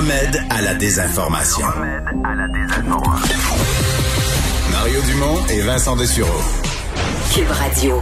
Le remède à la désinformation. Mario Dumont et Vincent Dessureau. Cube Radio.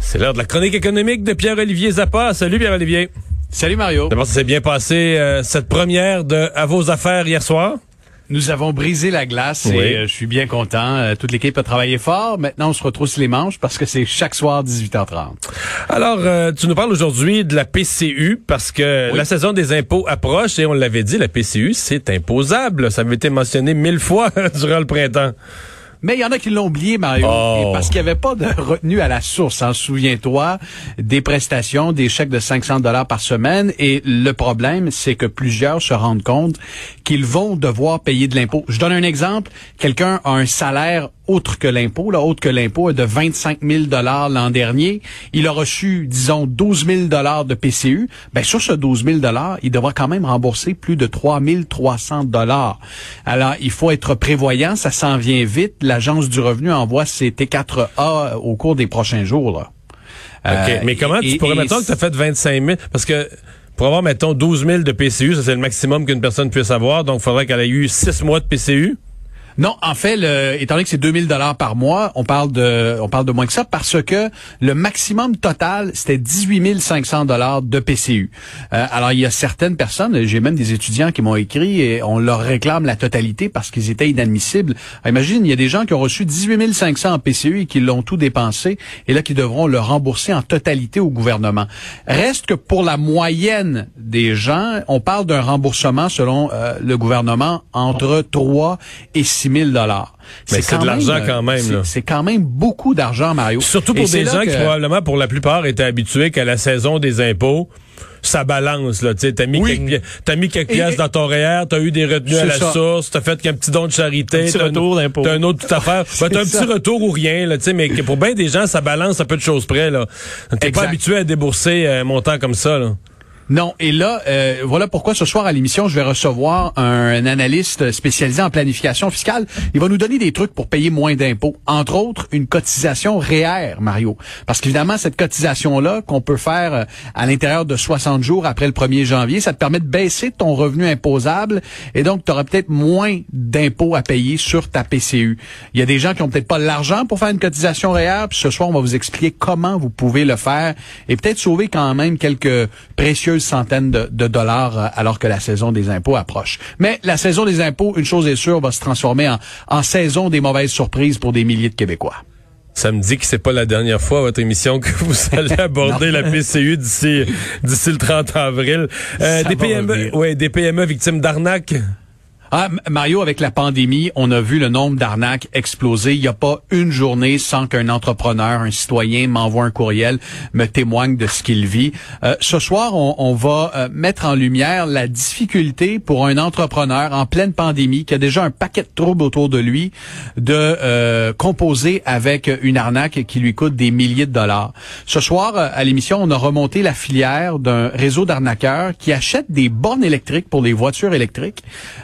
C'est l'heure de la chronique économique de Pierre-Olivier Zappa. Salut Pierre-Olivier. Salut Mario. D'abord, ça s'est bien passé euh, cette première de À vos affaires hier soir? Nous avons brisé la glace Oui. et euh, je suis bien content. Euh, toute l'équipe a travaillé fort. Maintenant, on se retrousse les manches parce que c'est chaque soir 18h30. Alors, euh, tu nous parles aujourd'hui de la PCU parce que Oui. la saison des impôts approche et on l'avait dit, la PCU, c'est imposable. Ça avait été mentionné mille fois durant le printemps. Mais il y en a qui l'ont oublié, Mario, Oh. parce qu'il n'y avait pas de retenue à la source. Hein, Souviens-toi des prestations, des chèques de 500 dollars par semaine. Et le problème, c'est que plusieurs se rendent compte qu'ils vont devoir payer de l'impôt. Je donne un exemple. Quelqu'un a un salaire autre que l'impôt, là, autre que l'impôt, de 25 000 dollars l'an dernier. Il a reçu, disons, 12 000 dollars de PCU. Ben, sur ce 12 000 dollars, il devra quand même rembourser plus de 3 300 dollars. Alors, il faut être prévoyant. Ça s'en vient vite. L'Agence du revenu envoie ses T4A au cours des prochains jours, là. OK. Euh, Mais comment et- tu pourrais, mettons que tu as fait 25 000, parce que pour avoir, mettons, 12 000 de PCU, ça c'est le maximum qu'une personne puisse avoir, donc il faudrait qu'elle ait eu 6 mois de PCU. Non, en fait, étant donné que c'est 2000 dollars par mois, on parle de, on parle de moins que ça parce que le maximum total c'était 18 500 dollars de PCU. Euh, alors il y a certaines personnes, j'ai même des étudiants qui m'ont écrit et on leur réclame la totalité parce qu'ils étaient inadmissibles. Imagine, il y a des gens qui ont reçu 18 500 en PCU et qui l'ont tout dépensé et là qui devront le rembourser en totalité au gouvernement. Reste que pour la moyenne des gens, on parle d'un remboursement selon euh, le gouvernement entre 3 et 6 000 dollars. Mais c'est de l'argent euh, quand même, c'est- quand même beaucoup d'argent, Mario. Surtout pour des gens que- qui probablement, pour la plupart, étaient habitués qu'à la saison des impôts, ça balance, là. Tu t'as mis, Oui. quelques, t'as mis quelques pièces et- dans ton REER, t'as eu des retenues à la ça. source, t'as fait qu'un petit don de charité. Un petit t'as retour d'impôt. T'as un autre toute affaire. Ben, t'as un petit ça. retour ou rien, là, tu sais, mais pour bien des gens, ça balance à peu de choses près, là. T'es pas habitué à débourser un montant comme ça, là. Non, et là, euh, voilà pourquoi ce soir à l'émission, je vais recevoir un, analyste spécialisé en planification fiscale. Il va nous donner des trucs pour payer moins d'impôts. Entre autres, une cotisation REER, Mario. Parce qu'évidemment, cette cotisation-là, qu'on peut faire euh, à l'intérieur de 60 jours après le 1er janvier, ça te permet de baisser ton revenu imposable et donc tu auras peut-être moins d'impôts à payer sur ta PCU. Il y a des gens qui ont peut-être pas l'argent pour faire une cotisation REER, puis ce soir, on va vous expliquer comment vous pouvez le faire et peut-être sauver quand même quelques précieuses centaines de, de dollars euh, alors que la saison des impôts approche. Mais la saison des impôts, une chose est sûre, va se transformer en, en saison des mauvaises surprises pour des milliers de Québécois. Ça me dit que c'est pas la dernière fois à votre émission que vous allez aborder la PCU d'ici d'ici le 30 avril. Euh, des PME, revenir. ouais, des PME victimes d'arnaques. Ah, Mario, avec la pandémie, on a vu le nombre d'arnaques exploser. Il n'y a pas une journée sans qu'un entrepreneur, un citoyen m'envoie un courriel, me témoigne de ce qu'il vit. Euh, ce soir, on, on va euh, mettre en lumière la difficulté pour un entrepreneur en pleine pandémie qui a déjà un paquet de troubles autour de lui de euh, composer avec une arnaque qui lui coûte des milliers de dollars. Ce soir, euh, à l'émission, on a remonté la filière d'un réseau d'arnaqueurs qui achètent des bornes électriques pour les voitures électriques.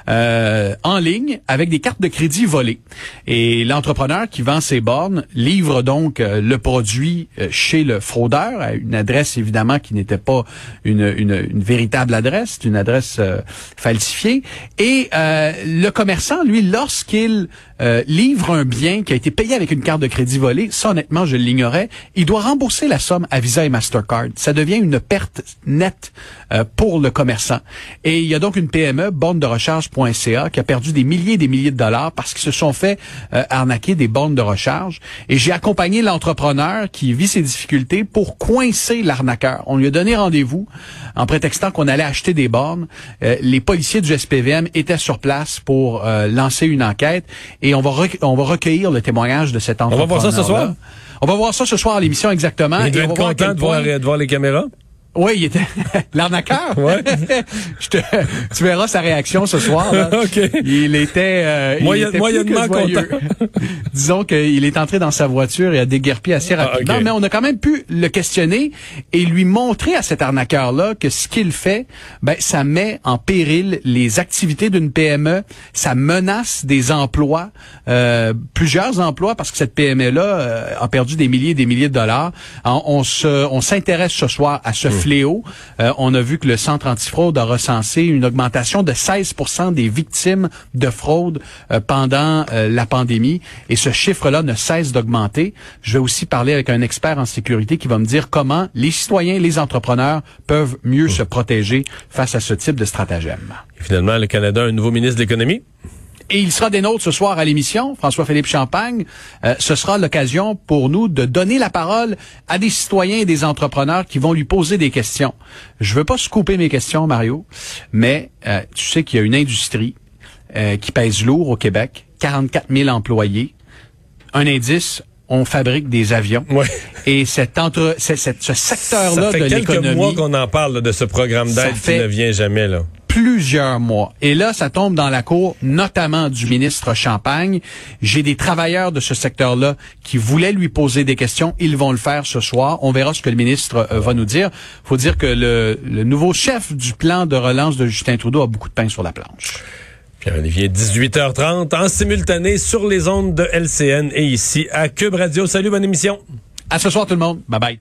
Euh, en ligne avec des cartes de crédit volées. Et l'entrepreneur qui vend ses bornes livre donc euh, le produit euh, chez le fraudeur à une adresse évidemment qui n'était pas une, une, une véritable adresse, une adresse euh, falsifiée. Et euh, le commerçant, lui, lorsqu'il euh, livre un bien qui a été payé avec une carte de crédit volée, ça honnêtement je l'ignorais, il doit rembourser la somme à Visa et Mastercard. Ça devient une perte nette euh, pour le commerçant. Et il y a donc une PME, borne de recharge.ca, qui a perdu des milliers et des milliers de dollars parce qu'ils se sont fait euh, arnaquer des bornes de recharge. Et j'ai accompagné l'entrepreneur qui vit ses difficultés pour coincer l'arnaqueur. On lui a donné rendez-vous en prétextant qu'on allait acheter des bornes. Euh, les policiers du SPVM étaient sur place pour euh, lancer une enquête et on va, rec- on va recueillir le témoignage de cet va entrepreneur. voir ça ce soir? On va voir ça ce soir à l'émission exactement. Il Et on va voir content de voir, de voir les caméras? Oui, il était l'arnaqueur. Ouais. Je te- tu verras sa réaction ce soir. là. OK. Il était, euh, il Moyen- était plus moyennement que joyeux. Disons qu'il est entré dans sa voiture et a déguerpi assez Ah, rapidement, mais on a quand même pu le questionner et lui montrer à cet arnaqueur-là que ce qu'il fait, ben, ça met en péril les activités d'une PME, ça menace des emplois, euh, plusieurs emplois, parce que cette PME-là euh, a perdu des milliers et des milliers de dollars. On, on se, on s'intéresse ce soir à ce fléau. Euh, on a vu que le Centre antifraude a recensé une augmentation de 16% des victimes de fraude euh, pendant euh, la pandémie. Et ce chiffre-là ne cesse d'augmenter. Je vais aussi parler avec un expert en sécurité qui va me dire comment les citoyens, les entrepreneurs peuvent mieux se protéger face à ce type de stratagème. Et finalement, le Canada a un nouveau ministre de l'économie. Et il sera des nôtres ce soir à l'émission, François-Philippe Champagne. Euh, ce sera l'occasion pour nous de donner la parole à des citoyens et des entrepreneurs qui vont lui poser des questions. Je veux pas couper mes questions, Mario, mais euh, tu sais qu'il y a une industrie euh, qui pèse lourd au Québec, 44 000 employés. Un indice, on fabrique des avions. Ouais. Et cet entre, c'est- c'est- ce Ça secteur-là fait de quelques mois l'économie qu'on en parle là, de ce programme Ça d'aide qui ne vient jamais. là. Plusieurs mois. Et là, ça tombe dans la cour, notamment du ministre Champagne. J'ai des travailleurs de ce secteur-là qui voulaient lui poser des questions. Ils vont le faire ce soir. On verra ce que le ministre euh, va nous dire. faut dire que le, le nouveau chef du plan de relance de Justin Trudeau a beaucoup de pain sur la planche. Pierre-Olivier, 18h30, en simultané sur les ondes de LCN et ici à Cube Radio. Salut, bonne émission. À ce soir tout le monde. Bye bye.